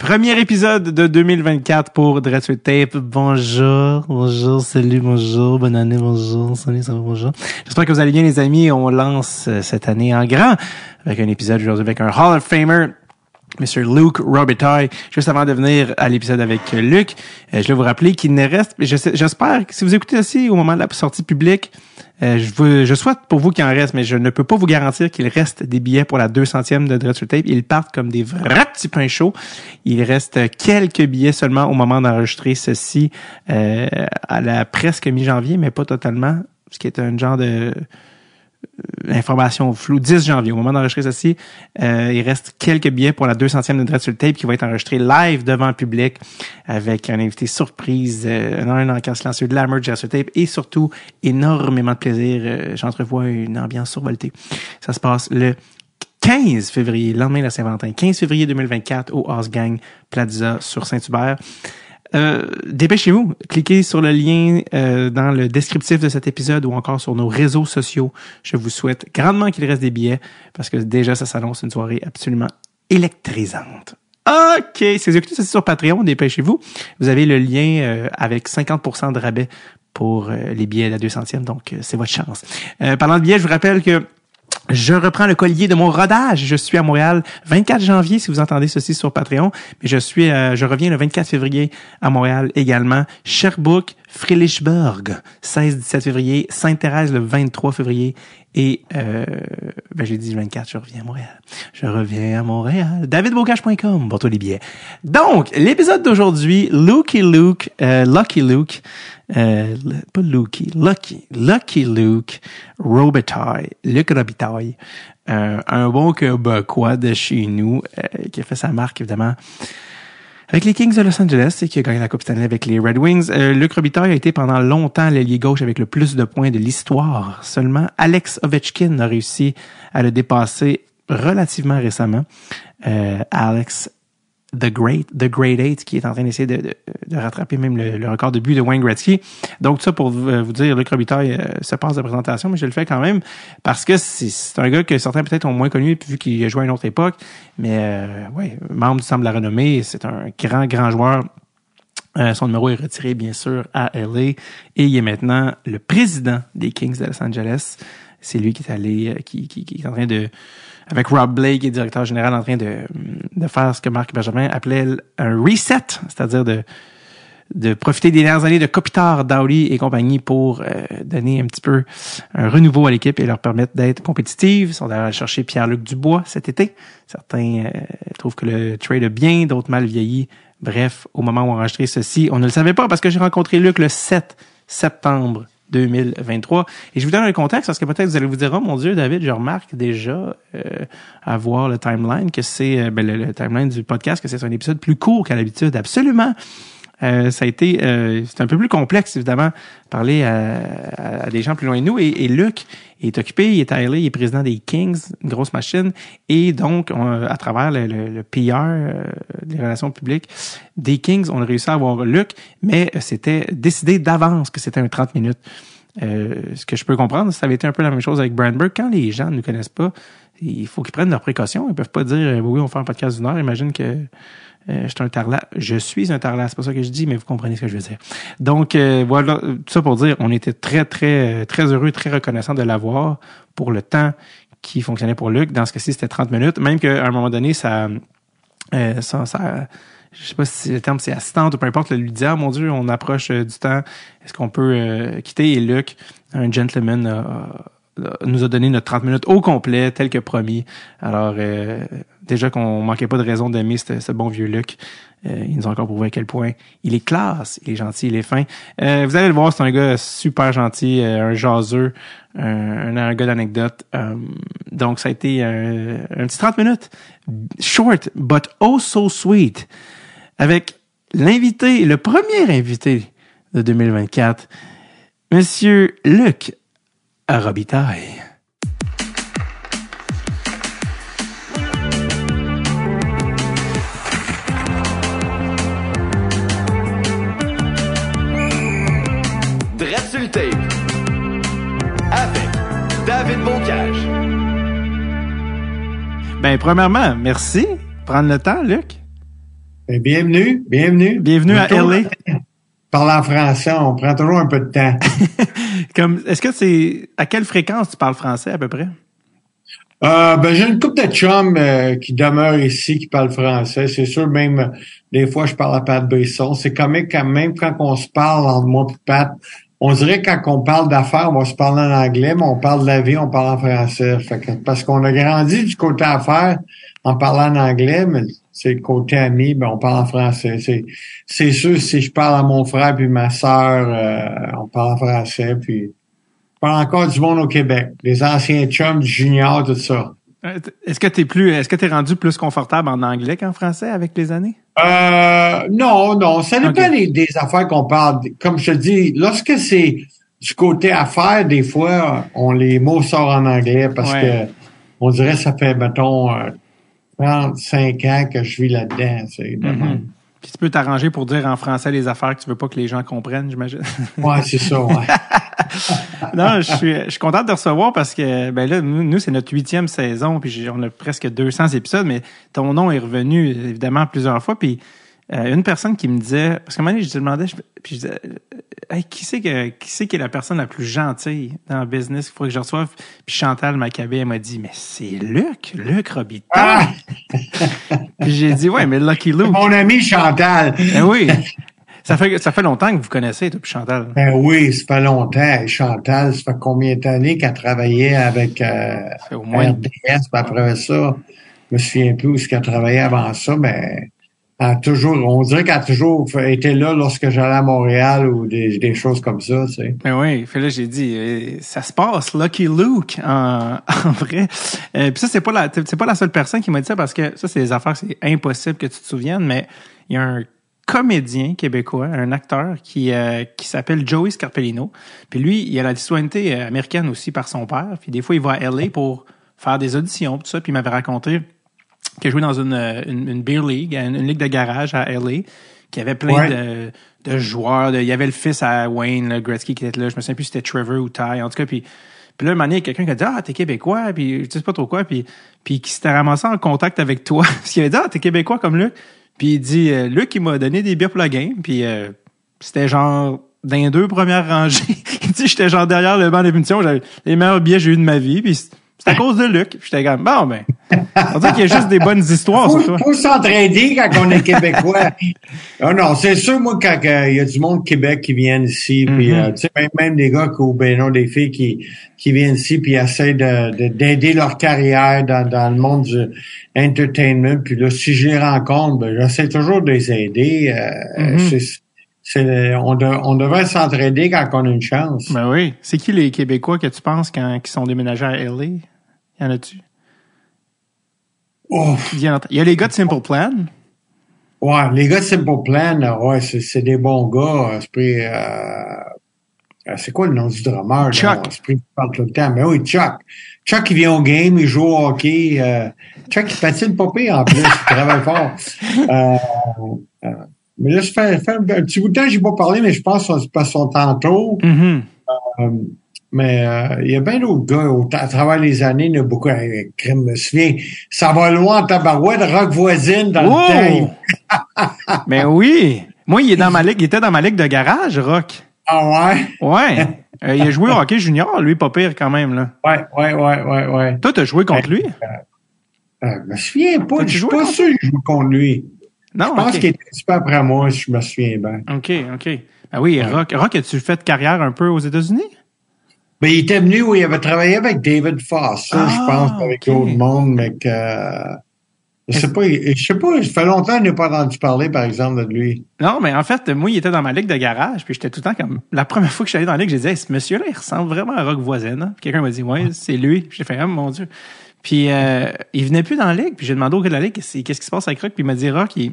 Premier épisode de 2024 pour Dreadful Tape. Bonjour, bonjour, salut, bonjour, bonne année, bonjour, salut, ça va, bonjour. J'espère que vous allez bien les amis. On lance euh, cette année en grand avec un épisode aujourd'hui avec un Hall of Famer Mr. Luke Robitaille. Juste avant de venir à l'épisode avec Luc, euh, je vais vous rappeler qu'il ne reste, j'espère que si vous écoutez aussi au moment de la sortie publique, euh, je, veux, je souhaite pour vous qu'il en reste, mais je ne peux pas vous garantir qu'il reste des billets pour la 200e de Dreadful Tape. Ils partent comme des vrais petits pains chauds. Il reste quelques billets seulement au moment d'enregistrer ceci à la presque mi-janvier, mais pas totalement, ce qui est un genre de euh, information floue, 10 janvier, au moment d'enregistrer ceci, euh, il reste quelques billets pour la 200e de Dread sur le Tape qui va être enregistré live devant le public avec un invité surprise, euh, un encas silencieux de la merge sur Tape et surtout énormément de plaisir. Euh, J'entrevois une ambiance survoltée. Ça se passe le 15 février, lendemain de la Saint-Valentin, 15 février 2024 au House Gang Plaza sur Saint-Hubert. Euh, dépêchez-vous, cliquez sur le lien euh, dans le descriptif de cet épisode ou encore sur nos réseaux sociaux. Je vous souhaite grandement qu'il reste des billets parce que déjà ça s'annonce une soirée absolument électrisante. OK, ça sur Patreon, dépêchez-vous. Vous avez le lien euh, avec 50% de rabais pour les billets à la 200e, donc c'est votre chance. parlant de billets, je vous rappelle que je reprends le collier de mon rodage. Je suis à Montréal 24 janvier, si vous entendez ceci sur Patreon. Mais je suis, je reviens le 24 février à Montréal également. Sherbrooke, Friedrichsburg, 16-17 février. Sainte-Thérèse le 23 février. Et euh, ben j'ai dit le 24, je reviens à Montréal. Je reviens à Montréal. DavidBocage.com pour tous les billets. Donc, l'épisode d'aujourd'hui, Lucky Luke, euh, Lucky Luke, euh, pas Lucky, Lucky, Lucky Luke Robitaille, Luc Robitaille, euh, un bon québécois de chez nous euh, qui a fait sa marque évidemment avec les Kings de Los Angeles et qui a gagné la Coupe Stanley avec les Red Wings. Euh, Luc Robitaille a été pendant longtemps l'ailier gauche avec le plus de points de l'histoire. Seulement Alex Ovechkin a réussi à le dépasser relativement récemment. Euh, Alex The Great, The Great Eight, qui est en train d'essayer de, de, de, rattraper même le, record de but de Wayne Gretzky. Donc, ça pour vous dire, Luc Robitaille euh, se passe de présentation, mais je le fais quand même parce que c'est un gars que certains peut-être ont moins connu vu qu'il a joué à une autre époque. Mais euh, ouais, membre du Centre de la renommée, c'est un grand, grand joueur. Euh, son numéro est retiré, bien sûr, à LA. Et il est maintenant le président des Kings de Los Angeles. C'est lui qui est allé, euh, qui, qui, qui est en train de avec Rob Blake, directeur général, en train de, de faire ce que Marc Benjamin appelait un reset, c'est-à-dire de, de profiter des dernières années de Kopitar, Dowdy et compagnie pour euh, donner un petit peu un renouveau à l'équipe et leur permettre d'être compétitive. Ils sont allés chercher Pierre-Luc Dubois cet été. Certains euh, trouvent que le trade a bien, d'autres mal vieilli. Bref, au moment où on enregistrait ceci, on ne le savait pas parce que j'ai rencontré Luc le 7 septembre 2023. Et je vous donne un contexte parce que peut-être vous allez vous dire, oh mon Dieu, David, je remarque déjà euh, à voir le timeline que c'est euh, ben, le, timeline du podcast que c'est un épisode plus court qu'à l'habitude. Absolument. Euh, ça a été, euh, c'est un peu plus complexe évidemment, parler à, à, des gens plus loin de nous. Et, et, Luc est occupé, il est à LA, il est président des Kings, une grosse machine. Et donc, à travers le, le, le PR, euh, les relations publiques des Kings, on a réussi à avoir Luc, mais c'était décidé d'avance que c'était un 30 minutes. Euh, ce que je peux comprendre, ça avait été un peu la même chose avec Brandberg. Quand les gens ne nous connaissent pas, il faut qu'ils prennent leurs précautions. Ils peuvent pas dire oui, on fait un podcast d'une heure. Imagine que euh, je suis un tarlat. Je suis un tarlat, c'est pas ça que je dis, mais vous comprenez ce que je veux dire. Donc euh, voilà, tout ça pour dire, on était très très très heureux, très reconnaissant de l'avoir pour le temps qui fonctionnait pour Luc. Dans ce cas-ci, c'était 30 minutes. Même qu'à un moment donné, ça, euh, ça, ça je sais pas si le terme c'est assistante ou peu importe, lui dire, ah, mon Dieu, on approche du temps, est-ce qu'on peut quitter? Et Luc, un gentleman, nous a donné notre 30 minutes au complet, tel que promis. Alors, déjà qu'on manquait pas de raison d'aimer ce, bon vieux Luc. Euh, il nous a encore prouvé à quel point il est classe, il est gentil, il est fin. Euh, vous allez le voir, c'est un gars super gentil, euh, un jaseux, un, un, gars d'anecdote. donc, ça a été un, un petit 30 minutes, short, but oh so sweet, avec l'invité, le premier invité de 2024, Monsieur Luc Robitaille. David Bocage. Ben, premièrement, merci. Prendre le temps, Luc. Ben, bienvenue, bienvenue. Bienvenue à LA. Parler en français, on prend toujours un peu de temps. Comme, est-ce que c'est, à quelle fréquence tu parles français à peu près? Euh, ben, j'ai une couple de chums euh, qui demeurent ici, qui parlent français. C'est sûr, même euh, des fois, je parle à Pat Brisson. C'est comique quand même quand on se parle entre moi et Pat. On dirait que quand on parle d'affaires, on va se parler en anglais, mais on parle de la vie, on parle en français. Fait que, parce qu'on a grandi du côté affaires en parlant en anglais, mais c'est le côté ami, ben on parle en français. C'est, c'est sûr, si je parle à mon frère puis ma sœur, euh, on parle en français. Puis, je parle encore du monde au Québec. Les anciens chums, du junior, tout ça. Euh, Est-ce que t'es plus, est-ce que t'es rendu plus confortable en anglais qu'en français avec les années? Euh, non, non, ça dépend Ok. des, des affaires qu'on parle. Comme je te dis, lorsque c'est du côté affaires, des fois, on les mots sortent en anglais parce Ouais. que on dirait que ça fait, mettons, 35 ans que je vis là-dedans. c'est Mhm. Puis tu peux t'arranger pour dire en français les affaires que tu veux pas que les gens comprennent, j'imagine. Ouais, c'est ça, ouais. non, je suis, je suis content de te recevoir parce que ben là, nous, nous, c'est notre huitième saison, puis on a presque 200 épisodes, mais ton nom est revenu évidemment plusieurs fois. Puis euh, une personne qui me disait, parce qu'à un moment donné, je te demandais, je, puis je disais, euh, Hey, qui c'est que qui c'est qui est la personne la plus gentille dans le business qu'il faut que je reçoive? Puis Chantal Maccabé, elle m'a dit, mais c'est Luc, Luc Robitaille. Ah, Puis j'ai dit, ouais, mais Lucky Luke. mon ami Chantal. Ben oui. Ça fait, ça fait longtemps que vous connaissez, toi, puis Chantal. Ben oui, ça fait longtemps. Chantal, ça fait combien d'années qu'elle travaillait avec euh, au moins RDS, puis après ça, je me souviens plus où ce qu'elle travaillait avant ça, mais toujours, on dirait qu'elle a toujours été là lorsque j'allais à Montréal ou des, des choses comme ça, tu sais. Ben oui, fait là j'ai dit euh, ça se passe Lucky Luke en, en vrai. Euh, puis ça c'est pas la c'est pas la seule personne qui m'a dit ça parce que ça c'est des affaires c'est impossible que tu te souviennes mais il y a un comédien québécois, un acteur qui euh, qui s'appelle Joey Scarpellino. Puis lui, il a la citoyenneté euh, américaine aussi par son père, puis des fois il va à LA pour faire des auditions tout ça, puis il m'avait raconté qu'il jouait dans une, euh, une, une beer league, une, une ligue de garage à LA, qui avait plein Ouais. de, de joueurs. de- il y avait le fils à Wayne, le Gretzky qui était là. Je me souviens plus si c'était Trevor ou Ty. En tout cas, puis, puis là, un moment donné, il y a quelqu'un qui a dit Ah, t'es Québécois, puis je sais pas trop quoi, puis, puis qui s'était ramassé en contact avec toi. Parce qu'il avait dit Ah, t'es Québécois comme Luc. Puis il dit euh, Luc, il m'a donné des bières pour la game, puis euh, c'était genre dans les deux premières rangées. il dit J'étais genre derrière le banc d'émission, j'avais les meilleurs billets que j'ai eu de ma vie, puis c'est à cause de Luc. J'étais comme Bon, ben, on dirait qu'il y a juste des bonnes histoires sur toi. faut s'entraider quand on est québécois. ah non, c'est sûr, moi, quand euh, il y a du monde de Québec qui viennent ici, puis Mhm. euh, tu sais, même, même des gars qui- ou ben non, des filles qui, qui viennent ici puis essaient de, de- d'aider leur carrière dans, dans le monde du entertainment. Puis là, si je les rencontre, ben, j'essaie toujours de les aider. euh, Mhm. On, de- on devrait s'entraider quand on a une chance. Ben oui. C'est qui les Québécois que tu penses quand qui sont déménagés à LA? Y en a-tu? Oh, Il y, en a, il y a les gars de Simple Plan. ouais, les gars de Simple Plan, ouais, c'est, des bons gars. euh, euh, c'est quoi le nom du drummer? Chuck. Il parle tout le temps. Mais oui, Chuck. Chuck, il vient au game, il joue au hockey. euh, Chuck, il patine pas pire en plus, il travaille fort. Euh, mais là, ça fait, fait un petit bout de temps que j'ai pas parlé, mais je pense que c'est parce son tantôt. Euh, mais euh, il y a bien d'autres gars au- à travers les années, il y a beaucoup. euh, crème, je me souviens, ça va loin en tabarouette, rock voisine dans le temps. Oh! ben oui! Moi, il est dans ma ligue. Il était dans ma ligue de garage, Rock. Ah ouais? Ouais. Euh, il a joué au hockey junior, lui, pas pire quand même. Là. Ouais, ouais, ouais, ouais, ouais. Toi, t'as joué contre lui? Euh, je me souviens pas, je suis pas sûr que je joue contre lui. Non, Je pense qu'il était un petit peu après moi, si je me souviens bien. OK, OK. Ben oui, Rock. Rock, as-tu fait carrière un peu aux États-Unis? Mais il était venu où il avait travaillé avec David Foss, ça, Ah, je pense, avec ok. d'autres mondes, mais que... euh, Je sais pas, je sais pas, ça fait longtemps que je n'ai pas entendu parler, par exemple, de lui. Non, mais en fait, moi, il était dans ma ligue de garage, puis j'étais tout le temps comme. La première fois que je allé dans la ligue, j'ai dit, hey, ce monsieur-là, il ressemble vraiment à Rock Voisine. hein? Quelqu'un m'a dit, ouais, c'est lui. J'ai fait, ah, mon Dieu. Puis euh, il venait plus dans la ligue, puis j'ai demandé au gars de la ligue, qu'est-ce qui se passe avec Rock, puis il m'a dit, Rock, il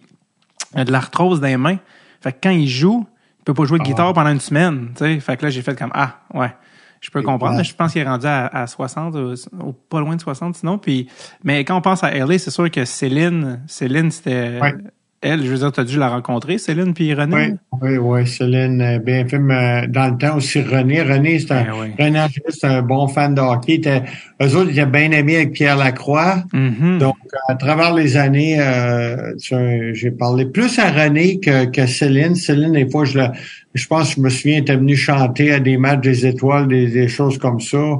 a de l'arthrose dans les mains. Fait que quand il joue, il peut pas jouer de Ah. guitare pendant une semaine. tu sais. Fait que là, j'ai fait comme, ah, ouais. Je peux comprendre, ouais. mais je pense qu'il est rendu à, à 60, euh, ou pas loin de 60 sinon. Puis, mais quand on pense à LA, c'est sûr que Céline, Céline, c'était, Ouais. Elle, je veux dire, tu as dû la rencontrer, Céline puis René? Oui, oui, oui. Céline, bien film euh, dans le temps aussi René. René, c'est un, Ben oui. René un bon fan de hockey. Était- eux autres étaient bien amis avec Pierre Lacroix. Mhm. Donc, à travers les années, euh, j'ai parlé plus à René que, que Céline. Céline, des fois, je, la- je pense je me souviens, était venue chanter à des matchs des étoiles, des, des choses comme ça.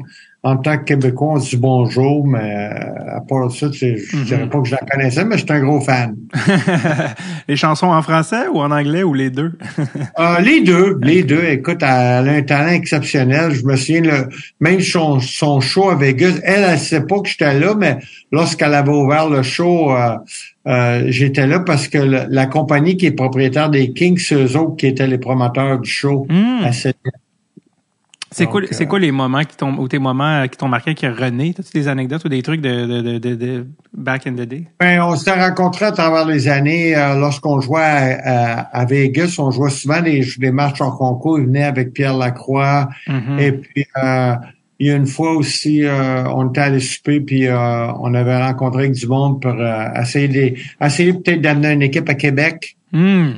En tant que Québécois, on se dit bonjour, mais euh, à part ça, tu sais, je Mhm. dirais pas que je la connaissais, mais je suis un gros fan. les chansons en français ou en anglais ou les deux? Euh, les deux, les deux. Écoute, elle a un talent exceptionnel. Je me souviens, le, même son, son show à Vegas, elle, elle sait pas que j'étais là, mais lorsqu'elle avait ouvert le show, euh, euh, j'étais là parce que le- la compagnie qui est propriétaire des Kings, eux autres qui étaient les promoteurs du show. Hmm. à cette- C'est quoi, euh, quoi les moments qui t'ont, ou tes moments euh, qui t'ont marqué avec René? T'as-tu des anecdotes ou des trucs de, de, de, de, de back in the day? Ben, on s'est rencontrés à travers les années. euh, lorsqu'on jouait à, à- à Vegas, on jouait souvent des, des matchs en concours. Il venait avec Pierre Lacroix. Mhm. Et puis, euh, il y a une fois aussi, euh, on était allé souper, puis euh, on avait rencontré avec du monde pour euh, essayer, de, essayer peut-être d'amener une équipe à Québec. Hmm.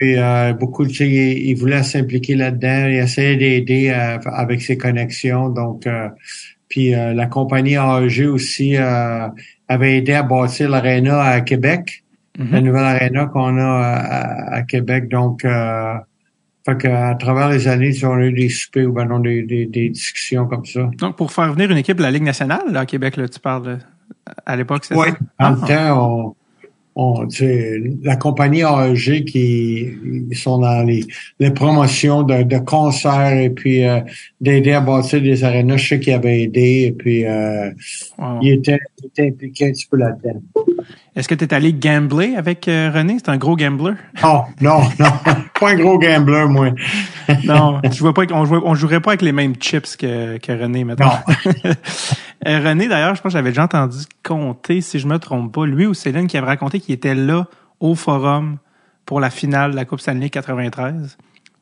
Puis euh, beaucoup, sais, il, il voulait s'impliquer là-dedans, il essayait d'aider euh, avec ses connexions. Donc, euh, puis euh, la compagnie AEG aussi euh, avait aidé à bâtir l'aréna à Québec, Mhm. la nouvelle aréna qu'on a à, à- à Québec. Donc, euh, fait travers les années, on a eu des soupers ou ben non, des, des, des discussions comme ça. Donc, pour faire venir une équipe de la Ligue nationale, là, à Québec, là, tu parles de- à l'époque, c'est Oui, ça? dans Ah. le temps, on, on, la compagnie AEG qui ils sont dans les, les promotions de, de concerts et puis euh, d'aider à bâtir des arénas. Je sais qu'il avait aidé et puis euh, Wow. il, était, il était impliqué un petit peu là-dedans. Est-ce que tu es allé gambler avec euh, René? C'est un gros gambler? Non, non, non, pas un gros gambler, moi. Non, je vois pas, on, jouait, on jouerait pas avec les mêmes chips que, que René, maintenant. Non. René, d'ailleurs, je pense que j'avais déjà entendu compter, si je me trompe pas, lui ou Céline qui avait raconté qu'il était là au forum pour la finale de la Coupe Stanley 93,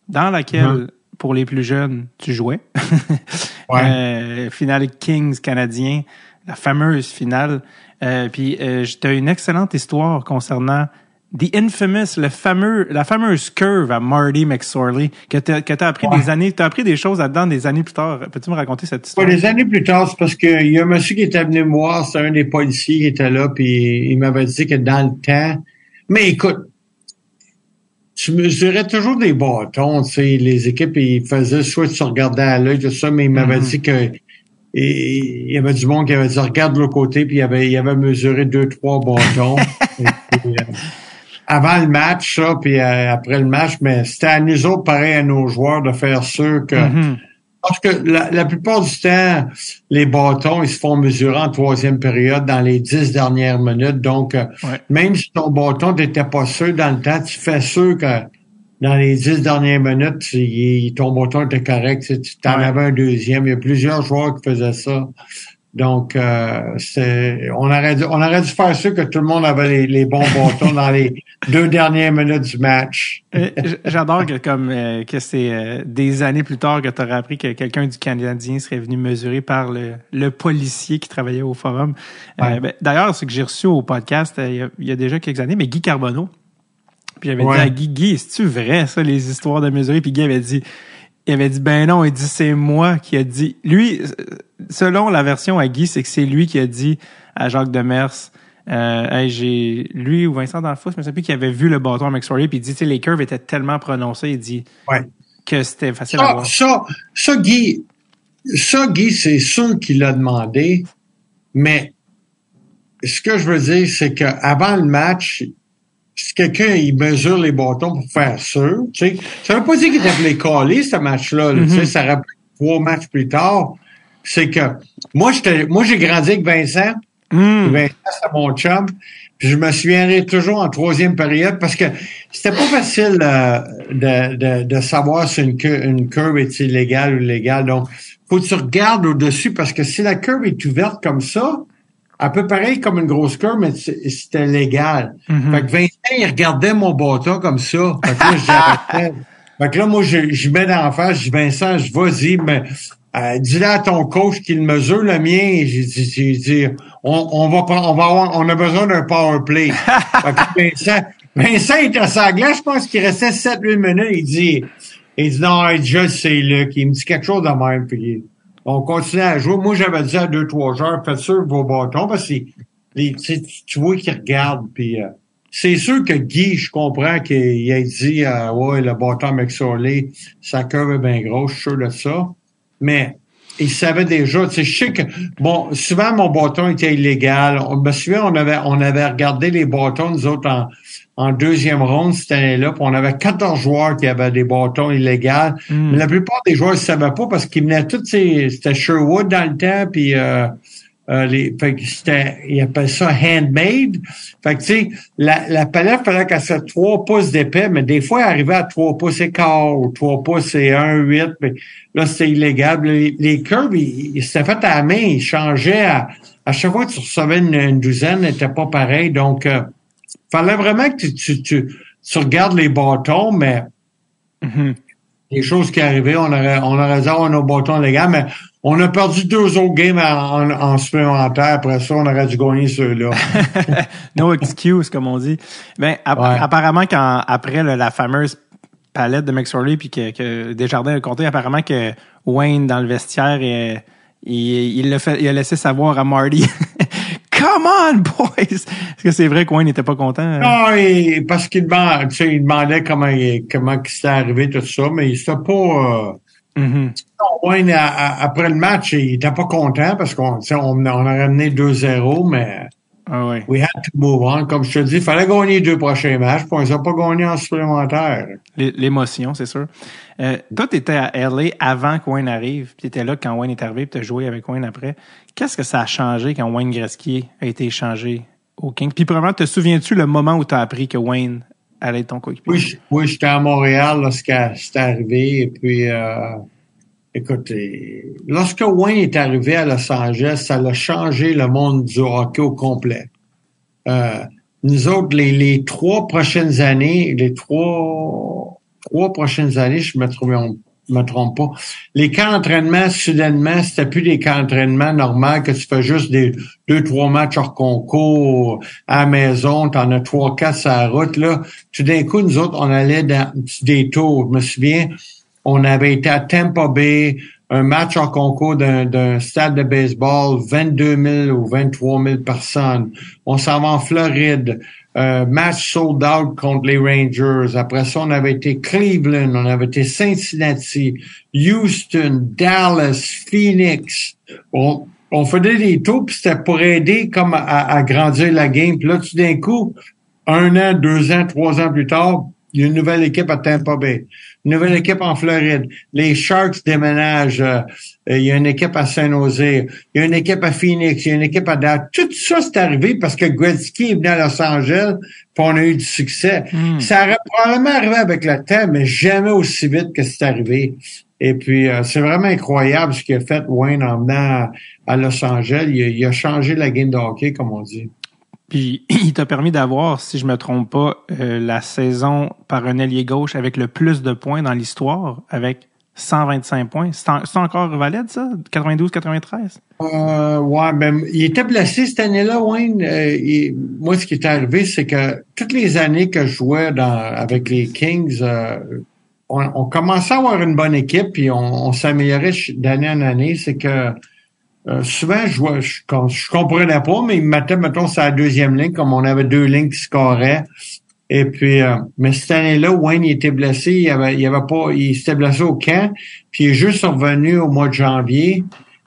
dans laquelle, Mhm. pour les plus jeunes, tu jouais. Ouais. Euh, finale Kings canadien, la fameuse finale. Euh, puis euh, tu as une excellente histoire concernant The Infamous, le fameux, la fameuse curve à Marty McSorley que tu as appris Ouais. des années, tu as appris des choses là-dedans des années plus tard. Peux-tu me raconter cette histoire? des années plus tard, c'est parce qu'il y a un monsieur qui était venu me voir, c'était un des policiers qui était là, puis il m'avait dit que dans le temps, mais écoute, tu mesurais toujours des bâtons, tu sais, les équipes, ils faisaient soit tu regardais à l'œil, tout ça, mais il m'avait Mhm. dit que et- il y avait du monde qui avait dit regarde de l'autre côté, puis il avait, il avait mesuré deux, trois bâtons. Et puis, euh, avant le match, ça, puis euh, après le match, mais c'était à nous autres, pareil à nos joueurs, de faire sûr que Mhm. parce que la, la plupart du temps, les bâtons, ils se font mesurer en troisième période dans les dix dernières minutes. Donc, euh, Ouais. même si ton bâton n'était pas sûr dans le temps, tu fais sûr que dans les dix dernières minutes, il- ton bâton était correct. Tu tu t'en Ouais. avais un deuxième. Il y a plusieurs joueurs qui faisaient ça. Donc, euh, c'est, on aurait dû, on aurait dû faire sûr que tout le monde avait les, les bons bâtons dans les deux dernières minutes du match. Euh, J'adore que comme euh, que c'est euh, des années plus tard que tu aurais appris que quelqu'un du Canadien serait venu mesurer par le, le policier qui travaillait au forum. Ouais. ben, D'ailleurs, ce que j'ai reçu au podcast il y, a, il y a déjà quelques années, mais Guy Carbonneau. Puis j'avais Ouais. dit à Guy, Guy, c'est-tu vrai ça, les histoires de mesurer? Puis Guy avait dit il avait dit ben non, il dit c'est moi qui a dit. Lui, selon la version à Guy, c'est que c'est lui qui a dit à Jacques Demers euh, hey, j'ai lui ou Vincent D'Anfos, je me souviens plus qui avait vu le bâton à McSorley puis il dit tu sais les curves étaient tellement prononcées, il dit Ouais. que c'était facile à voir. ça, ça, Guy, ça, Guy, c'est sûr qu'il l'a demandé, mais ce que je veux dire, c'est qu'avant le match, si quelqu'un il mesure les bâtons pour faire sûr, tu sais, ça veut pas dire qu'il les caler, ce match-là. là, tu sais, Mhm. ça rappelle trois matchs plus tard. C'est que moi, j'étais, moi, j'ai grandi avec Vincent. Hum, Vincent, c'est mon chum. Puis je me souviendrai toujours en troisième période parce que c'était pas facile euh, de, de, de savoir si une, une curve est illégale ou légale. Donc, faut que tu regardes au-dessus parce que si la curve est ouverte comme ça, un peu pareil comme une grosse curve, mais c'était légal. mhm. Fait que Vincent, il regardait mon bâton comme ça. Fait que là. Fait que là, moi, je, je mets dans la face, je dis, Vincent, je vas-y, mais euh, dis-le à ton coach qu'il mesure le mien. J'ai dit, j'ai dit, on, on va prendre, on va avoir, on a besoin d'un power play. fait que Vincent, Vincent était à sa glace, je pense qu'il restait 7-8 minutes. Il dit, il dit, non, je sais, Luc. Il me dit quelque chose de même. Puis on continue à jouer. Moi, j'avais dit à deux, trois joueurs, faites sûr vos bâtons, parce que les, tu, tu vois qu'ils regardent. Puis euh, c'est sûr que Guy, je comprends qu'il a dit, euh, ouais, le bâton McSorley, sa curve est bien grosse, je suis sûr de ça. Mais il savait déjà, tu sais, je sais que, bon, souvent mon bâton était illégal. On me souviens, on avait, on avait regardé les bâtons, nous autres, en, en deuxième ronde cette année-là, puis on avait 14 joueurs qui avaient des bâtons illégaux. Hmm. Mais la plupart des joueurs ne savaient pas parce qu'ils venaient tous, ces- c'était Sherwood dans le temps, puis euh, euh, les, fait ils appellent ça handmade. Fait que tu sais, la, la palette fallait qu'elle soit 3 pouces d'épais, mais des fois, elle arrivait à 3 pouces et quart ou 3 pouces et 1,8. Mais là, c'était illégal. Les, les curves, ils, ils s'étaient fait à la main, ils changeaient à, à chaque fois que tu recevais une, une douzaine, n'était pas pareil. Donc, euh, fallait vraiment que tu, tu, tu, tu regardes les bâtons, mais Mhm. Les choses qui arrivaient, on aurait, on aurait dû avoir nos bâtons légaux, mais on a perdu deux autres games en, en, en supplémentaire. Après ça, on aurait dû gagner ceux-là. no excuse, comme on dit. Ben, app- Ouais. apparemment, quand, après là, la fameuse palette de McSorley puis que, que Desjardins a compté, apparemment que Wayne, dans le vestiaire, il, il, fait, il a laissé savoir à Marty Come on, boys! Est-ce que c'est vrai que Wayne n'était pas content? Non, et- parce qu'il demandait, tu sais, il demandait comment, il- comment c'était arrivé, tout ça, mais il s'était pas... Euh, Mhm. Wayne, à- après le match, il était pas content parce qu'on tu sais, on, on a ramené 2-0, mais Ah ouais. we had to move on. Comme je te dis, il fallait gagner les deux prochains matchs, puis on les a pas gagnés en supplémentaire. L'é- L'émotion, c'est sûr. Euh, toi, tu étais à LA avant que Wayne arrive, puis tu étais là quand Wayne est arrivé, puis tu as joué avec Wayne après. Qu'est-ce que ça a changé quand Wayne Gretzky a été échangé au Kings? Puis, probablement, te souviens-tu le moment où tu as appris que Wayne allait être ton coéquipier? Oui, oui, j'étais à Montréal lorsque c'est arrivé. Et puis, euh, écoutez, lorsque Wayne est arrivé à Los Angeles, ça a changé le monde du hockey au complet. Euh, nous autres, les, trois prochaines années, les trois, trois prochaines années, je me me trompe pas, les camps d'entraînement, soudainement, c'était plus des camps d'entraînement normaux que tu fais juste des deux, trois matchs hors concours à la maison, t'en as trois, quatre sur la route, là. Tout d'un coup, nous autres, on allait dans des tours. Je me souviens, on avait été à Tampa Bay, un match en concours d'un stade de baseball, 22 000 ou 23 000 personnes. On s'en va en Floride, euh, match sold out contre les Rangers. Après ça, on avait été Cleveland, on avait été Cincinnati, Houston, Dallas, Phoenix. On, on faisait des tours, puis c'était pour aider comme à, à grandir la game. Puis là, tout d'un coup, un an, deux ans, trois ans plus tard, il y a une nouvelle équipe à Tampa Bay, une nouvelle équipe en Floride. Les Sharks déménagent. euh, il y a une équipe à San Jose. Il y a une équipe à Phoenix. Il y a une équipe à Dallas. Tout ça, c'est arrivé parce que Gretzky est venu à Los Angeles puis on a eu du succès. Hmm. Ça aurait probablement arrivé avec le temps, mais jamais aussi vite que c'est arrivé. Et puis, euh, c'est vraiment incroyable ce qu'il a fait Wayne en venant à, Los Angeles. Il, a- il a changé la game de hockey, comme on dit. Puis, il t'a permis d'avoir, si je me trompe pas, euh, la saison par un ailier gauche avec le plus de points dans l'histoire, avec 125 points. C'est en- encore valide, ça? 92-93? Euh, ouais, ben, il était blessé cette année-là, Wayne. Euh, moi, ce qui est arrivé, c'est que toutes les années que je jouais dans, avec les Kings, euh, on, on commençait à avoir une bonne équipe, puis on, on s'améliorait d'année en année. C'est que euh, souvent, je, vois, je, je comprenais pas, mais ils me mettaient, mettons, sur la deuxième ligne, comme on avait deux lignes qui scoraient. Et puis, euh, mais cette année-là, Wayne il était blessé, il avait, il avait pas, il s'était blessé au camp, puis il est juste revenu au mois de janvier.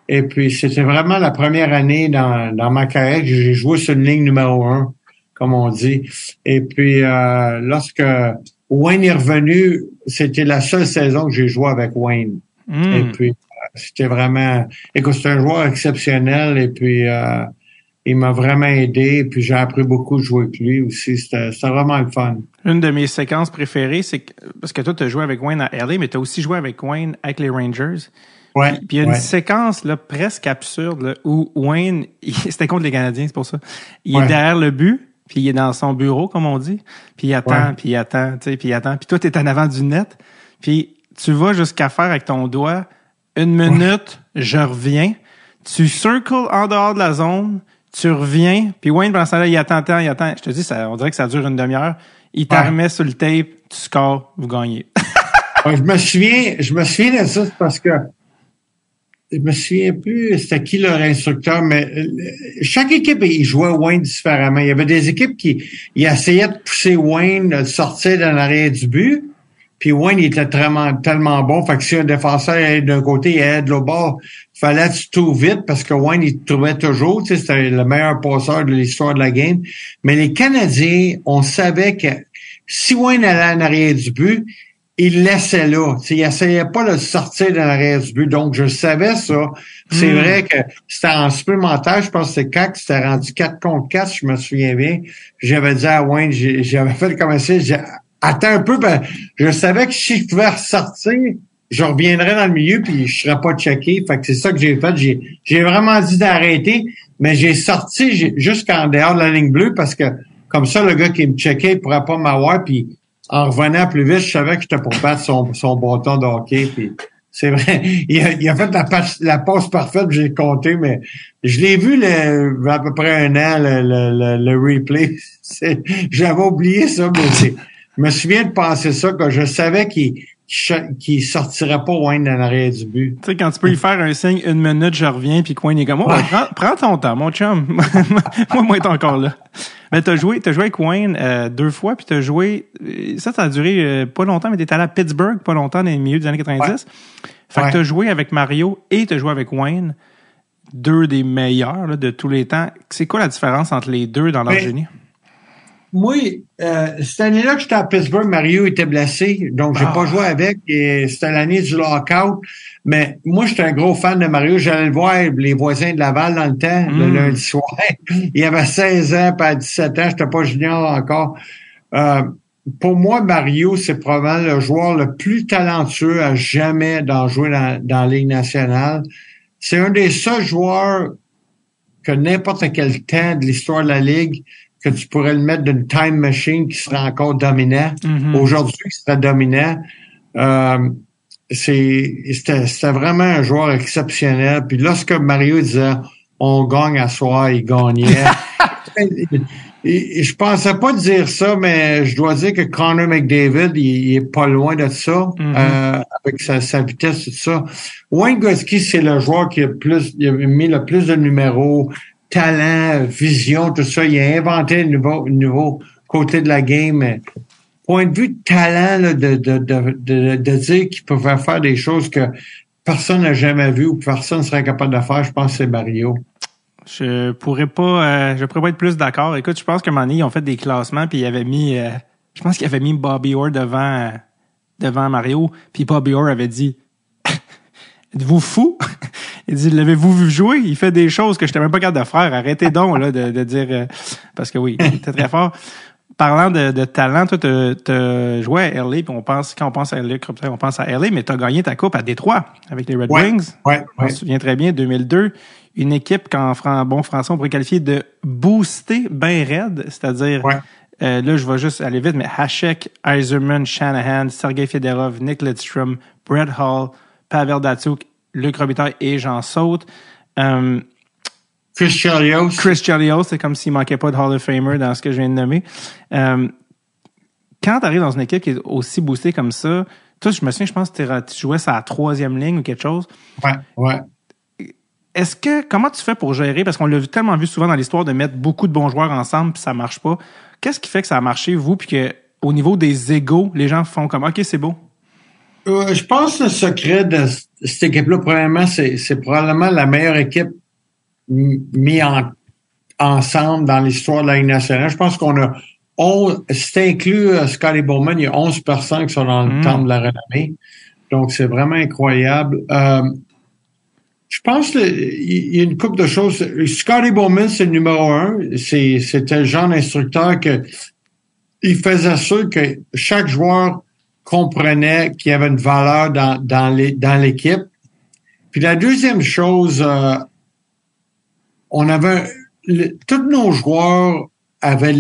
Et puis, c'était vraiment la première année dans, dans ma carrière que j'ai joué sur une ligne numéro un, comme on dit. Et puis, euh, lorsque Wayne est revenu, c'était la seule saison que j'ai joué avec Wayne. Hmm. Et puis, c'était vraiment... Écoute, c'est un joueur exceptionnel et puis euh, il m'a vraiment aidé. Et puis, j'ai appris beaucoup de jouer avec lui aussi. C'était vraiment le fun. Une de mes séquences préférées, c'est que, parce que toi, tu as joué avec Wayne à LA, mais tu as aussi joué avec Wayne avec les Rangers. Ouais, Puis il y a une ouais. séquence là, presque absurde là, où Wayne, c'était contre les Canadiens, c'est pour ça. Il Ouais. est derrière le but, puis il est dans son bureau, comme on dit, puis il attend, puis il attend, tu sais, puis il attend. Puis toi, tu es en avant du net, puis tu vas jusqu'à faire avec ton doigt une minute, je reviens. Tu circles en dehors de la zone, tu reviens, puis Wayne, pendant ce temps-là, il attend, il attend. Je te dis, ça, on dirait que ça dure une demi-heure. il t'armait sur le tape, tu scores, vous gagnez. je me souviens, je me souviens de ça parce que je me souviens plus c'était qui leur instructeur, mais euh, chaque équipe, il jouait Wayne différemment. Il y avait des équipes qui ils essayaient de pousser Wayne, de sortir dans l'arrière du but. Puis Wayne, il était tellement, tellement bon. Fait que si un défenseur est d'un côté et aide l'autre bord, fallait que tu trouves vite parce que Wayne, il trouvait toujours. Tu sais, c'était le meilleur passeur de l'histoire de la game. Mais les Canadiens, on savait que si Wayne allait en arrière du but, il laissait là. sais, il essayait pas de sortir dans l'arrière du but. Donc, je savais ça. C'est hmm. vrai que c'était en supplémentaire. Je pense que c'était quand c'était rendu 4 contre 4, je me souviens bien. J'avais dit à Wayne, j'avais fait comme ça, attends un peu, ben, je savais que si je pouvais ressortir, je reviendrais dans le milieu puis je serais pas checké. Fait que c'est ça que j'ai fait. J'ai, j'ai vraiment dit d'arrêter, mais j'ai sorti jusqu'en dehors de la ligne bleue parce que comme ça, le gars qui me checkait, il pourrait pas m'avoir. Puis en revenant plus vite, je savais que j'étais pour battre son, son bâton de. Puis c'est vrai, il a, il a fait la passe, la passe parfaite, j'ai compté, mais je l'ai vu le, à peu près un an, le, le, le, replay. J'avais oublié ça, mais c'est je me souviens de penser ça, que je savais qu'il qui sortirait pas Wayne dans l'arrière du but. Tu sais, quand tu peux lui faire un signe, une minute, je reviens, puis Wayne est comme, oh, prends, ton temps, mon chum. moi, moi, t'es encore là. Mais t'as joué, t'as joué avec Wayne euh, deux fois, puis t'as joué, ça, ça a duré euh, pas longtemps, mais t'étais allé à Pittsburgh pas longtemps, dans les milieux des années 90. Fait que t'as joué avec Mario et t'as joué avec Wayne, deux des meilleurs de tous les temps. C'est quoi la différence entre les deux dans leur génie? Moi, euh, cette année-là que j'étais à Pittsburgh, Mario était blessé, donc j'ai pas ah. joué avec. Et c'était l'année du lockout. Mais moi, j'étais un gros fan de Mario. J'allais le voir les voisins de Laval dans le temps, le hmm. lundi soir. Il avait 16 ans, à 17 ans, j'étais pas junior encore. Euh, pour moi, Mario, c'est probablement le joueur le plus talentueux à jamais d'en jouer dans, dans la Ligue nationale. C'est un des seuls joueurs que n'importe quel temps de l'histoire de la Ligue que tu pourrais le mettre d'une time machine qui serait encore dominant. Mm-hmm. Aujourd'hui, qui serait dominant. Euh, c'était vraiment un joueur exceptionnel. Puis lorsque Mario disait on gagne à soi, il gagnait. et, je pensais pas dire ça, mais je dois dire que Connor McDavid, il, est pas loin de ça, mm-hmm. euh, avec sa, sa, vitesse, tout ça. Wayne Gretzky, c'est le joueur qui a plus, il a mis le plus de numéros, talent, vision, tout ça. Il a inventé un nouveau, côté de la game. Point de vue de talent, de, de, de, de, dire qu'il pouvait faire des choses que personne n'a jamais vues ou que personne ne serait capable de faire, je pense que c'est Mario. Je pourrais pas, euh, je pourrais pas être plus d'accord. Écoute, je pense que Manny, ils ont fait des classements puis ils avaient mis, euh, je pense qu'ils avaient mis Bobby Orr devant, devant Mario. Puis Bobby Orr avait dit, êtes-vous fou? Il dit, l'avez-vous vu jouer? Il fait des choses que je n'étais même pas capable de faire. Arrêtez donc là, de, de dire... Euh, parce que oui, il était très fort. Parlant de, de talent, toi, tu as joué à LA, puis on pense, quand on pense à LA, on pense à LA, mais tu as gagné ta coupe à Détroit avec les Red Wings. Ouais, On se souvient très bien, 2002. Une équipe qu'en bon français, on pourrait qualifier de booster ben raide, c'est-à-dire... Euh, là, je vais juste aller vite, mais Hachek, Eiserman, Shanahan, Sergei Fedorov, Nick Lidstrom, Brett Hall, Pavel Datsuk Luc Robitaille et Jean Saute. Euh, Chris Chelios. Chris Chelios, c'est comme s'il manquait pas de Hall of Famer dans ce que je viens de nommer. Euh, quand tu arrives dans une équipe qui est aussi boostée comme ça, toi, je me souviens, je pense que tu jouais à la troisième ligne ou quelque chose. Ouais, ouais. Est-ce que, comment tu fais pour gérer? Parce qu'on l'a tellement vu souvent dans l'histoire de mettre beaucoup de bons joueurs ensemble puis ça marche pas. Qu'est-ce qui fait que ça a marché, vous, puis que, au niveau des égaux, les gens font comme, OK, c'est beau? Euh, je pense que le secret de cette équipe-là, probablement, c'est, probablement la meilleure équipe mise ensemble dans l'histoire de la Ligue nationale. Je pense qu'on a c'est inclus euh, Scotty Bowman, il y a 11 personnes qui sont dans le mm. temple de la renommée. Donc, c'est vraiment incroyable. Euh, je pense qu'il y a une couple de choses. Scotty Bowman, c'est le numéro un. C'est, c'était le genre d'instructeur que il faisait sûr que chaque joueur comprenait qu'il y avait une valeur dans, dans l'équipe. Puis la deuxième chose, euh, on avait tous nos joueurs avaient,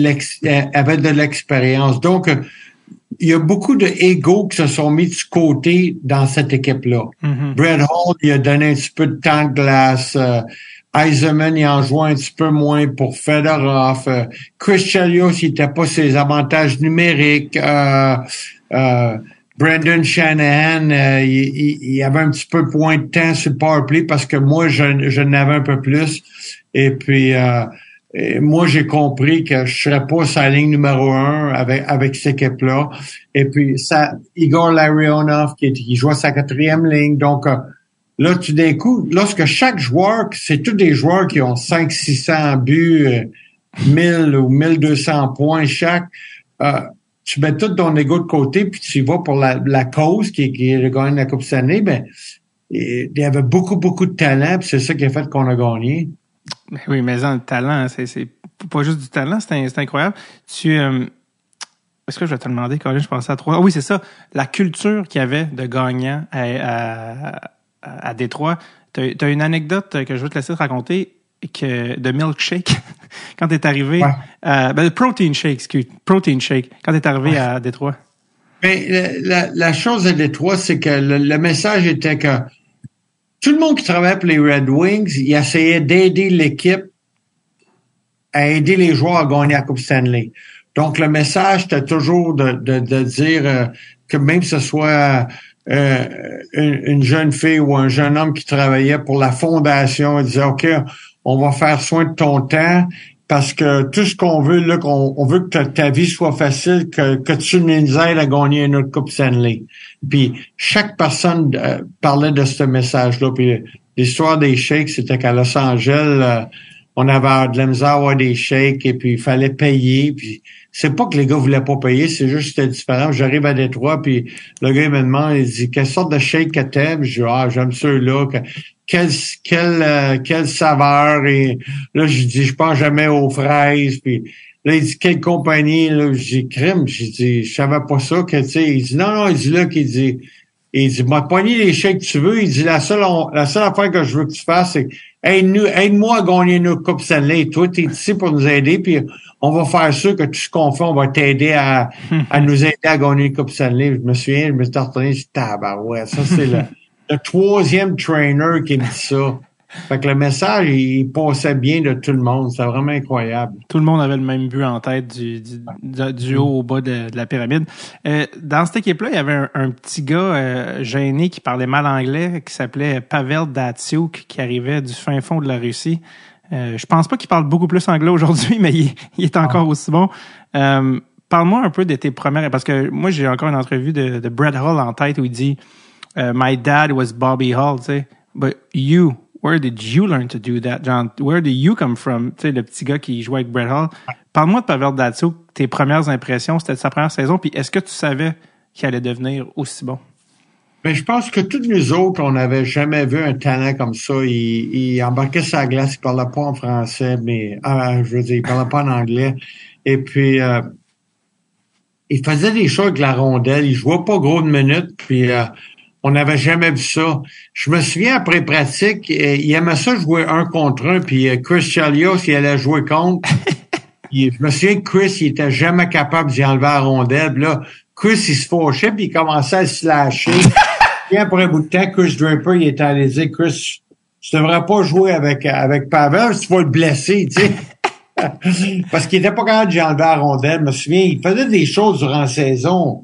avaient de l'expérience. Donc, il y a beaucoup de qui se sont mis de côté dans cette équipe-là. Mm-hmm. Brad Hall, il a donné un petit peu de temps de glace. Euh, Eisenman, il en jouait un petit peu moins pour Fedorov. Euh, Chris Chelios, il n'était pas ses avantages numériques. Euh, euh, Brandon Shanahan, euh, il, il, avait un petit peu moins de temps sur le powerplay parce que moi, je, je n'avais un peu plus. Et puis, euh, moi, j'ai compris que je serais pas sa ligne numéro un avec, avec cette équipe-là. Et puis, ça, Igor Larionov, qui, qui jouait sa quatrième ligne. Donc, Là, tout d'un coup, lorsque chaque joueur, c'est tous des joueurs qui ont 5 600 buts, 1000 euh, ou 1200 points chaque, euh, tu mets tout ton ego de côté puis tu vas pour la, cause qui, est de gagner la Coupe Stanley, ben, il y avait beaucoup, beaucoup de talent puis c'est ça qui a fait qu'on a gagné. Ben oui, mais le talent, c'est pas juste du talent, c'est incroyable. Tu... Euh, est-ce que je vais te demander, quand je pensais à trois. Ah oui, c'est ça. La culture qu'il y avait de gagnant à à Détroit. Tu as, une anecdote que je veux te laisser te raconter que, de milkshake quand tu es arrivé. Euh, ben, protein shake, excuse. Protein shake quand tu es arrivé à Détroit. Ben, la, la, chose à Détroit, c'est que le, message était que tout le monde qui travaillait pour les Red Wings, il essayait d'aider l'équipe à aider les joueurs à gagner la Coupe Stanley. Donc, le message, c'était toujours de, de, de dire euh, que même ce soit euh, une, jeune fille ou un jeune homme qui travaillait pour la fondation et disait OK, on va faire soin de ton temps parce que tout ce qu'on veut, là, qu'on on veut que ta, vie soit facile, que, que tu nous aides à gagner une autre Coupe Stanley. Puis chaque personne euh, parlait de ce message-là. Puis l'histoire des shakes, c'était qu'à Los Angeles, euh, on avait de la misère à avoir des shakes et puis il fallait payer. Puis c'est pas que les gars voulaient pas payer, c'est juste que c'était différent. J'arrive à Détroit, puis le gars il me demande, il dit quelle sorte de shake que t'aimes? Je dis Ah, j'aime ceux-là. Quelle, quelle, euh, quelle saveur? Et là, je dis, je pense jamais aux fraises. Puis là, il dit quelle compagnie? Là, je dis crime. Je dis, je savais pas ça que tu sais. Il dit non, non, il dit là qu'il dit. Il dit, m'a pogné les chèques que tu veux. Il dit, la seule, la seule affaire que je veux que tu fasses, c'est aide-nous, aide-moi à gagner nos Coupe Stanley. Toi, t'es ici pour nous aider, puis on va faire sûr que tout ce qu'on fait, on va t'aider à, à nous aider à gagner une Coupe Stanley. Je me souviens, je me suis retourné, je dit, ouais, ça, c'est le, le troisième trainer qui me dit ça. Fait que le message, il passait bien de tout le monde. C'était vraiment incroyable. Tout le monde avait le même but en tête du, du, du haut au bas de, la pyramide. Euh, dans cette équipe-là, il y avait un, petit gars euh, gêné qui parlait mal anglais, qui s'appelait Pavel Datsuk, qui arrivait du fin fond de la Russie. Euh, je pense pas qu'il parle beaucoup plus anglais aujourd'hui, mais il, est encore ah. aussi bon. Parle-moi un peu de tes premières, parce que moi j'ai encore une entrevue de, de Brett Hall en tête où il dit euh, My dad was Bobby Hall, tu sais, but you, where did you learn to do that, John? Where did you come from? Tu sais, le petit gars qui jouait avec Brett Hall. Parle-moi de Pavel Datsuk, tes premières impressions, c'était sa première saison, puis est-ce que tu savais qu'il allait devenir aussi bon? Mais je pense que tous nous autres, on n'avait jamais vu un talent comme ça. Il, embarquait sa glace, il parlait pas en français, mais ah, je veux dire, il parlait pas en anglais. Et puis euh, il faisait des choses avec la rondelle. Il jouait pas gros de minutes, puis euh, on n'avait jamais vu ça. Je me souviens après pratique, euh, il aimait ça jouer un contre un, puis Chris Chalios, il allait jouer contre. je me souviens que Chris, il était jamais capable d'y enlever la rondelle. là, Chris, il se fauchait, puis il commençait à se lâcher. Puis après un bout de temps, Chris Draper, il était allé dire, Chris, tu devrais pas jouer avec, avec Pavel, tu vas le blesser, tu sais. Parce qu'il était pas capable d'y enlever la rondelle. Je me souviens, il faisait des choses durant la saison.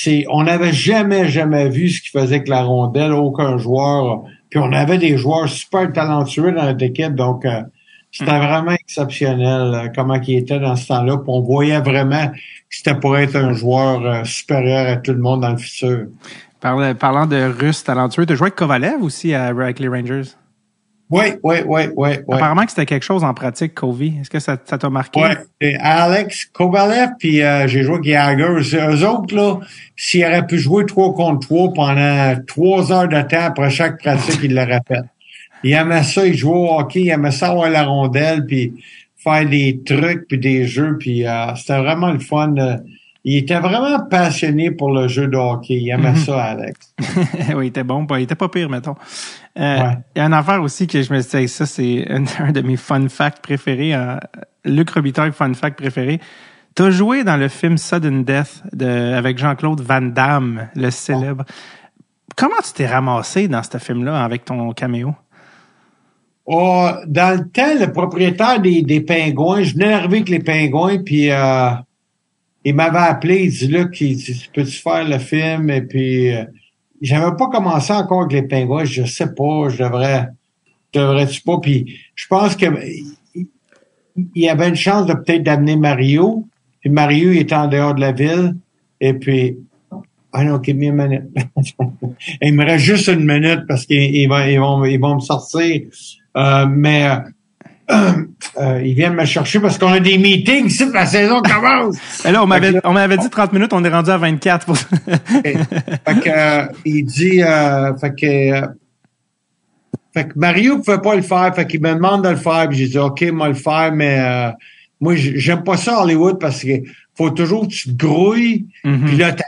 C'est, on n'avait jamais, jamais vu ce qu'il faisait avec la rondelle, aucun joueur. Puis on avait des joueurs super talentueux dans notre équipe, donc euh, c'était hmm. vraiment exceptionnel euh, comment il était dans ce temps-là. Puis on voyait vraiment que c'était pour être un joueur euh, supérieur à tout le monde dans le futur. Parlant de Russe talentueux, tu as joué avec Kovalev aussi à, avec les Rangers? Oui, oui, oui, oui. Apparemment que c'était quelque chose en pratique, Covey. Est-ce que ça t'a marqué? Oui. Alex Kovalev, puis euh, j'ai joué avec Jagger. Eux autres, là, s'ils auraient pu jouer trois contre trois pendant trois heures de temps après chaque pratique, ils l'auraient fait. Ils aimaient ça, ils jouaient au hockey, ils aimaient ça avoir la rondelle, puis faire des trucs, puis des jeux, puis euh, c'était vraiment le fun. il était vraiment passionné pour le jeu de hockey. Il aimait mhm. ça, Alex. oui, il était bon. Il était pas pire, mettons. Euh, Il y a une affaire aussi que je me dit, ça, c'est un, de mes fun facts préférés. Euh, Luc Robitaille, fun fact préféré. Tu as joué dans le film Sudden Death de, avec Jean-Claude Van Damme, le célèbre. Comment tu t'es ramassé dans ce film-là avec ton caméo? Oh, dans le temps, le propriétaire des, des pingouins, je venais d'arriver avec les pingouins, puis euh, il m'avait appelé, il dit là, dit, peux-tu faire le film? Et puis euh, j'avais pas commencé encore avec les pingouins, je sais pas, je devrais devrais-tu pas? Puis je pense que il y avait une chance de peut-être d'amener Mario. Puis Mario était en dehors de la ville. Et puis ah non, me une minute. il me reste juste une minute parce qu'ils vont, ils vont, ils vont me sortir. Euh, mais euh, euh, ils viennent me chercher parce qu'on a des meetings ici, la saison commence. Et là, on m'avait, on m'avait dit 30 minutes, on est rendu à 24. Pour... fait que, euh, il dit, euh, fait que, fait que Mario pouvait pas le faire, fait qu'il me demande de le faire, puis j'ai dit, OK, moi le faire, mais moi, j'aime pas ça Hollywood parce que faut toujours que tu te grouilles, Mhm. puis là, t'attends.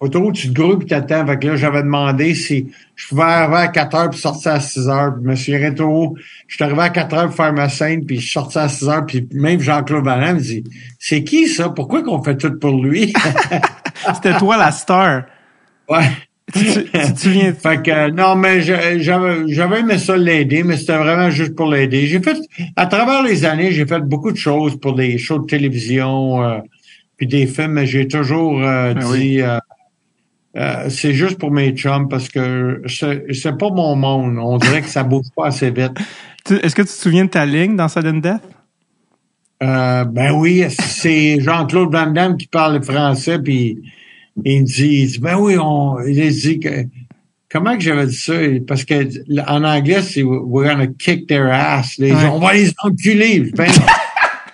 Que tu te grouilles puis t'attends. Fait que là, j'avais demandé si je pouvais arriver à 4 heures puis sortir à 6 heures. Puis suis rétro. Je suis arrivé à 4 heures pour faire ma scène puis je sorti à 6 heures. Puis même Jean-Claude Valin me dit, c'est qui ça? Pourquoi qu'on fait tout pour lui? C'était toi la star. ouais. Tu, tu, tu te souviens? Fait que euh, non, mais j'avais j'avais aimé ça l'aider, mais c'était vraiment juste pour l'aider. J'ai fait à travers les années, j'ai fait beaucoup de choses pour des shows de télévision, euh, puis des films, mais j'ai toujours euh, Ben dit oui. euh, euh, c'est juste pour mes chums parce que c'est pas mon monde. On dirait que ça bouge pas assez vite. Est-ce que tu te souviens de ta ligne dans Sudden Death? Euh, ben oui, c'est Jean-Claude Van Damme qui parle français, puis il me dit, il dit, ben oui, on, il dit que, comment que j'avais dit ça? Parce que en anglais, c'est we're gonna kick their ass. Ouais. on va les enculer. Ben.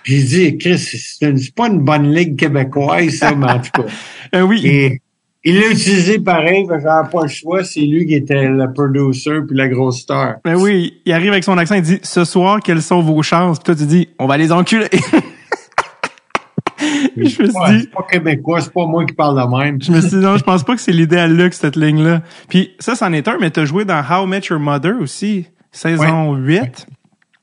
Puis il dit, Chris, c'est pas une bonne ligue québécoise, ça, mais en tout cas. Euh, oui. Et il l'a utilisé pareil, j'avais pas le choix. C'est lui qui était le producer puis la grosse star. Ben oui, il arrive avec son accent, il dit « Ce soir, quelles sont vos chances? » Puis toi, tu dis « On va les enculer! » Je me suis Ouais, dit, c'est pas québécois, c'est pas moi qui parle de même. je me suis dit, non, je pense pas que c'est l'idée à luxe, cette ligne-là. Puis ça, c'en est un, mais t'as joué dans How Met Your Mother aussi, saison 8.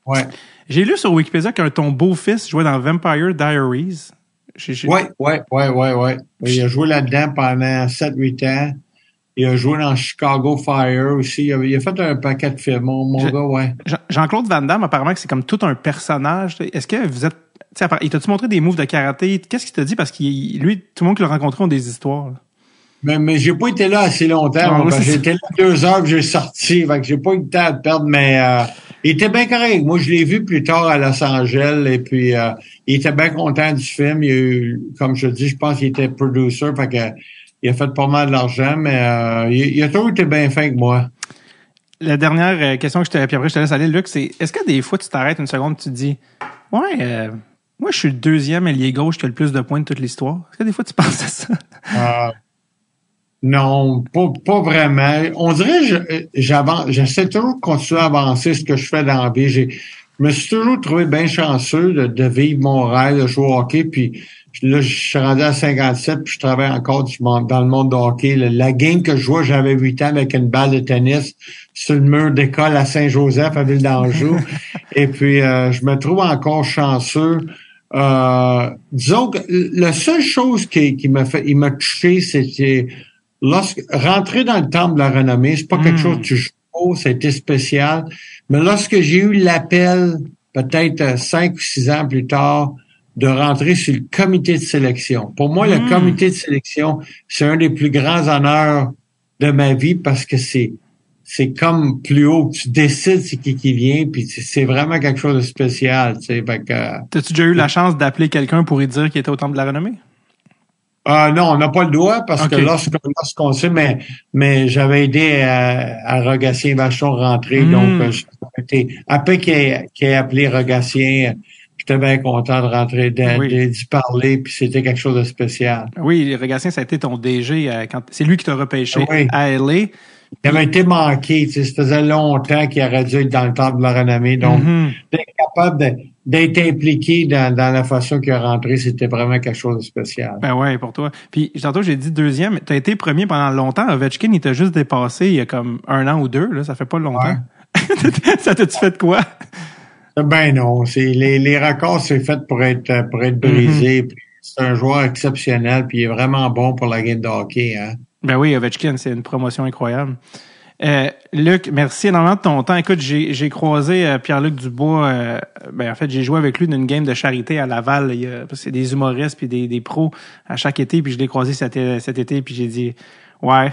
Ouais. J'ai lu sur Wikipédia qu'un ton beau-fils jouait dans Vampire Diaries. Ouais, ouais, ouais, ouais. Il a joué là-dedans pendant 7-8 ans. Il a joué dans Chicago Fire aussi. Il a, il a fait un paquet de films, mon, mon Je- gars, ouais. Jean- Jean-Claude Van Damme, apparemment que c'est comme tout un personnage. Est-ce que vous êtes... Il t'a-tu montré des moves de karaté? Qu'est-ce qu'il t'a dit? Parce qu'il lui, tout le monde qui l'a rencontré ont des histoires. là. Mais, mais j'ai pas été là assez longtemps. Ah, que J'étais là deux heures j'ai sorti. Fait que j'ai pas eu le temps de perdre, mais euh, il était bien correct. Moi, je l'ai vu plus tard à Los Angeles et puis euh, il était bien content du film. Il a eu, comme je dis, je pense qu'il était producer, fait que il a fait pas mal d'argent, mais euh, il, il a toujours été bien fin que moi. La dernière euh, question que je te, puis après je te laisse aller, Luc, c'est est-ce que des fois tu t'arrêtes une seconde et tu te dis Ouais, euh, moi je suis le deuxième ailier gauche qui a le plus de points de toute l'histoire. Est-ce que des fois tu penses à ça? Non, pas, pas vraiment. On dirait que j'avance, j'essaie toujours de continuer à avancer ce que je fais dans la vie. J'ai, je me suis toujours trouvé bien chanceux de, de vivre mon rêve de jouer au hockey. Puis là, je suis rendu à 57, puis je travaille encore du monde- dans le monde du hockey. Le- La game que je jouais, j'avais 8 ans avec une balle de tennis sur le mur d'école à Saint-Joseph, à Ville d'Anjou. Et puis, euh, je me trouve encore chanceux. Euh, disons que la seule chose qui, qui m'a fait, il m'a touché, c'était lorsque rentrer dans le temple de la renommée, c'est pas quelque Mm. chose que tu joues, c'était spécial. Mais lorsque j'ai eu l'appel, peut-être euh, cinq ou six ans plus tard, de rentrer sur le comité de sélection. Pour moi, le comité de sélection, c'est un des plus grands honneurs de ma vie parce que c'est c'est comme plus haut, tu décides c'est qui qui vient, puis c'est- vraiment quelque chose de spécial. Tu sais, fait que, euh, T'as-tu déjà eu la chance d'appeler quelqu'un pour lui dire qu'il était au temple de la renommée? Ah non, on n'a pas le droit parce que lorsqu'on lorsqu'on sait, mais, mais j'avais aidé à, à Rogatien Vachon rentrer, Mm. donc euh, j'étais après qu'il ait, appelé Rogatien, j'étais bien content de rentrer, de- Oui. d'y parler, puis c'était quelque chose de spécial. Oui, Regatien, ça a été ton DG euh, quand c'est lui qui t'a repêché Oui. à LA. Il avait été manqué, tu sais, ça faisait longtemps qu'il aurait dû être dans le temple de la renommée, donc Mhm. d'être capable de- d'être impliqué dans, dans la façon qu'il a rentré, c'était vraiment quelque chose de spécial. Ben ouais, pour toi. Puis tantôt j'ai dit deuxième, t'as été premier pendant longtemps. Ovechkin, il t'a juste dépassé il y a comme un an ou deux, là, ça fait pas longtemps. ça t'a-tu fait de quoi? Ben non, c'est les, les records, c'est fait pour être pour être brisé. puis C'est un joueur exceptionnel, puis il est vraiment bon pour la game de hockey. Hein. Ben oui, Ovechkin, c'est une promotion incroyable. Euh, Luc, merci énormément de ton temps. Écoute, j'ai, croisé euh, Pierre-Luc Dubois. Euh, ben, en fait, j'ai joué avec lui dans une game de charité à Laval. Il y c'est des humoristes puis des, des pros à chaque été. Puis je l'ai croisé cet, cet été. Puis j'ai dit, ouais,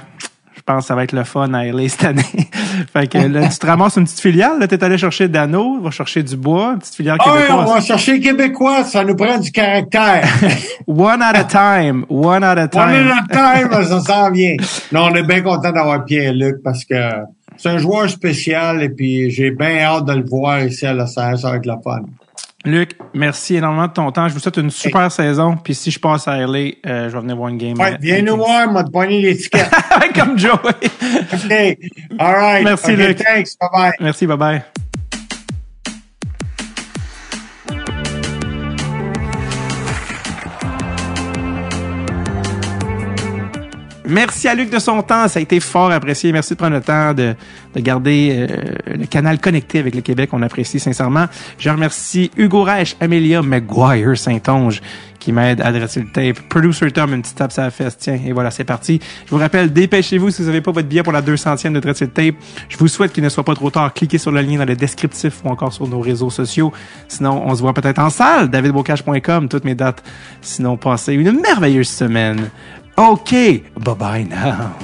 je pense que ça va être le fun à LA cette année. fait que là, tu te ramasses une petite filiale. Là, t'es allé chercher Dano, va chercher Dubois, une petite filiale Ah oui, québécoise. on va chercher Québécois, ça nous prend du caractère. One at a time. One at a time. est dans le time, ça s'en vient. Non, on est bien content d'avoir Pierre-Luc parce que c'est un joueur spécial et puis j'ai bien hâte de le voir ici à va être la fun. Luc, merci énormément de ton temps. Je vous souhaite une super saison. Puis si je passe à LA, euh, je vais venir voir une game. Ouais, euh, viens nous voir, m'a pogné l'étiquette. Comme Joey. OK. All right. Merci, Luc. Thanks. Bye-bye. Merci, bye bye. Merci à Luc de son temps, ça a été fort apprécié. Merci de prendre le temps de, de garder euh, le canal connecté avec le Québec, on apprécie sincèrement. Je remercie Hugo Reich, Amelia McGuire Saint-Onge qui m'aide à dresser le tape. Producer Tom, une petite tape sur la fesse. Tiens, et voilà, c'est parti. Je vous rappelle, dépêchez-vous si vous n'avez pas votre billet pour la 200e de dresser le tape. Je vous souhaite qu'il ne soit pas trop tard. Cliquez sur le lien dans le descriptif ou encore sur nos réseaux sociaux. Sinon, on se voit peut-être en salle. davidbocage.com, toutes mes dates. Sinon, passez une merveilleuse semaine. OK, bye bye now.